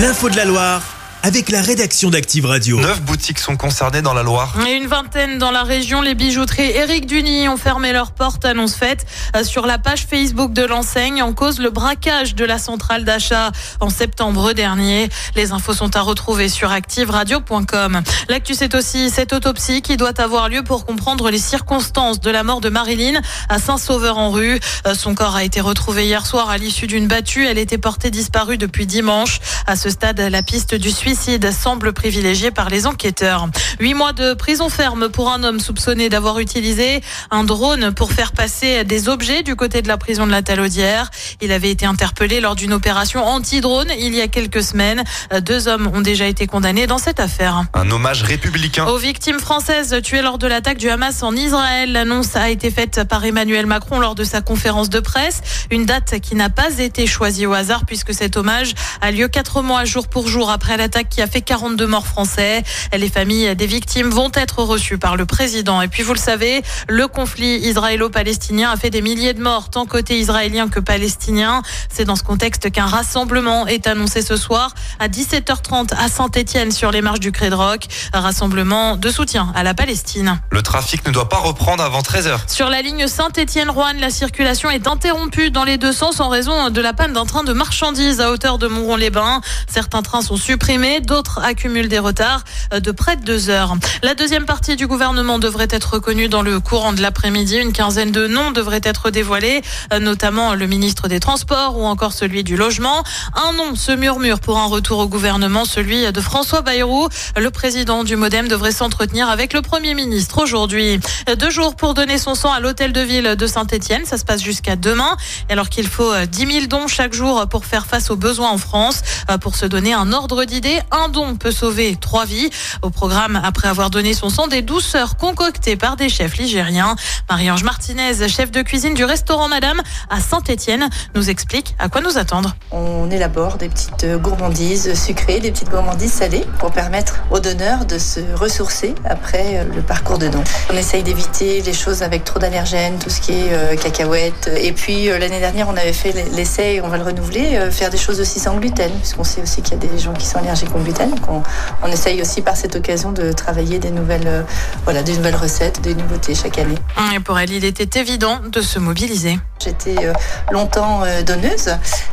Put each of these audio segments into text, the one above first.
L'info de la Loire avec la rédaction d'Active Radio. Neuf boutiques sont concernées dans la Loire. Et une vingtaine dans la région. Les bijouteries Éric Duny ont fermé leurs portes. Annonce faite euh, sur la page Facebook de l'enseigne en cause le braquage de la centrale d'achat en septembre dernier. Les infos sont à retrouver sur activeradio.com. L'actu, c'est aussi cette autopsie qui doit avoir lieu pour comprendre les circonstances de la mort de Marilyn à Saint-Sauveur-en-Rue. Euh, son corps a été retrouvé hier soir à l'issue d'une battue. Elle était portée disparue depuis dimanche. À ce stade, la piste du suicide suicide semble privilégié par les enquêteurs. Huit mois de prison ferme pour un homme soupçonné d'avoir utilisé un drone pour faire passer des objets du côté de la prison de la Talaudière. Il avait été interpellé lors d'une opération anti-drone il y a quelques semaines. Deux hommes ont déjà été condamnés dans cette affaire. Un hommage républicain. Aux victimes françaises tuées lors de l'attaque du Hamas en Israël. L'annonce a été faite par Emmanuel Macron lors de sa conférence de presse. Une date qui n'a pas été choisie au hasard puisque cet hommage a lieu quatre mois jour pour jour après l'attaque qui a fait 42 morts français. Les familles des victimes vont être reçues par le président. Et puis vous le savez, le conflit israélo-palestinien a fait des milliers de morts, tant côté israélien que palestinien. C'est dans ce contexte qu'un rassemblement est annoncé ce soir à 17h30 à Saint-Étienne sur les marches du Rock. Un rassemblement de soutien à la Palestine. Le trafic ne doit pas reprendre avant 13h. Sur la ligne Saint-Étienne-Roanne, la circulation est interrompue dans les deux sens en raison de la panne d'un train de marchandises à hauteur de Montrond-les-Bains. Certains trains sont supprimés d'autres accumulent des retards de près de deux heures. La deuxième partie du gouvernement devrait être connue dans le courant de l'après-midi. Une quinzaine de noms devraient être dévoilés, notamment le ministre des Transports ou encore celui du Logement. Un nom se murmure pour un retour au gouvernement, celui de François Bayrou. Le président du Modem devrait s'entretenir avec le Premier ministre aujourd'hui. Deux jours pour donner son sang à l'hôtel de ville de Saint-Etienne. Ça se passe jusqu'à demain. Alors qu'il faut 10 000 dons chaque jour pour faire face aux besoins en France. Pour se donner un ordre d'idée, un don peut sauver trois vies. Au programme, après avoir donné son sang, des douceurs concoctées par des chefs ligériens. Marie-Ange Martinez, chef de cuisine du restaurant Madame à Saint-Étienne, nous explique à quoi nous attendre. On élabore des petites gourmandises sucrées, des petites gourmandises salées pour permettre aux donneurs de se ressourcer après le parcours de don. On essaye d'éviter les choses avec trop d'allergènes, tout ce qui est euh, cacahuètes. Et puis euh, l'année dernière, on avait fait l'essai, on va le renouveler, euh, faire des choses aussi sans gluten, puisqu'on sait aussi qu'il y a des gens qui sont allergiques On, on, essaye aussi par cette occasion de travailler des nouvelles, euh, voilà, des nouvelles recettes, des nouveautés chaque année. Et pour elle, il était évident de se mobiliser. J'étais euh, longtemps euh, donneuse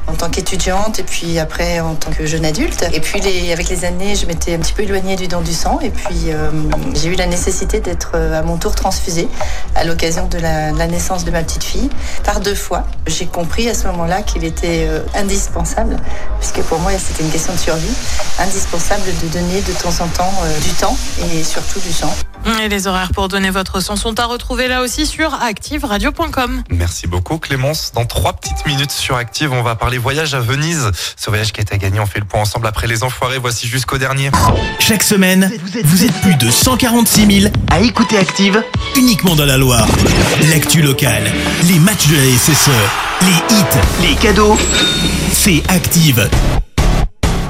en tant qu'étudiante et puis après en tant que jeune adulte. Et puis les, avec les années, je m'étais un petit peu éloignée du don du sang et puis euh, j'ai eu la nécessité d'être à mon tour transfusée à l'occasion de la, de la, naissance de ma petite fille par deux fois. J'ai compris à ce moment-là qu'il était euh, indispensable, puisque pour moi c'était une question de survie, indispensable de donner de temps en temps du temps et surtout du sang. Et les horaires pour donner votre sang sont à retrouver là aussi sur activeradio.com. Merci beaucoup Clémence. Dans trois petites minutes sur Active, on va parler voyage à Venise. Ce voyage qui est à gagner, on fait le point ensemble après les enfoirés. Voici jusqu'au dernier. Chaque semaine, vous êtes, vous êtes plus de 146 000 à écouter Active uniquement dans la Loire. L'actu locale, les matchs de la SSE, les hits, les cadeaux, c'est Active.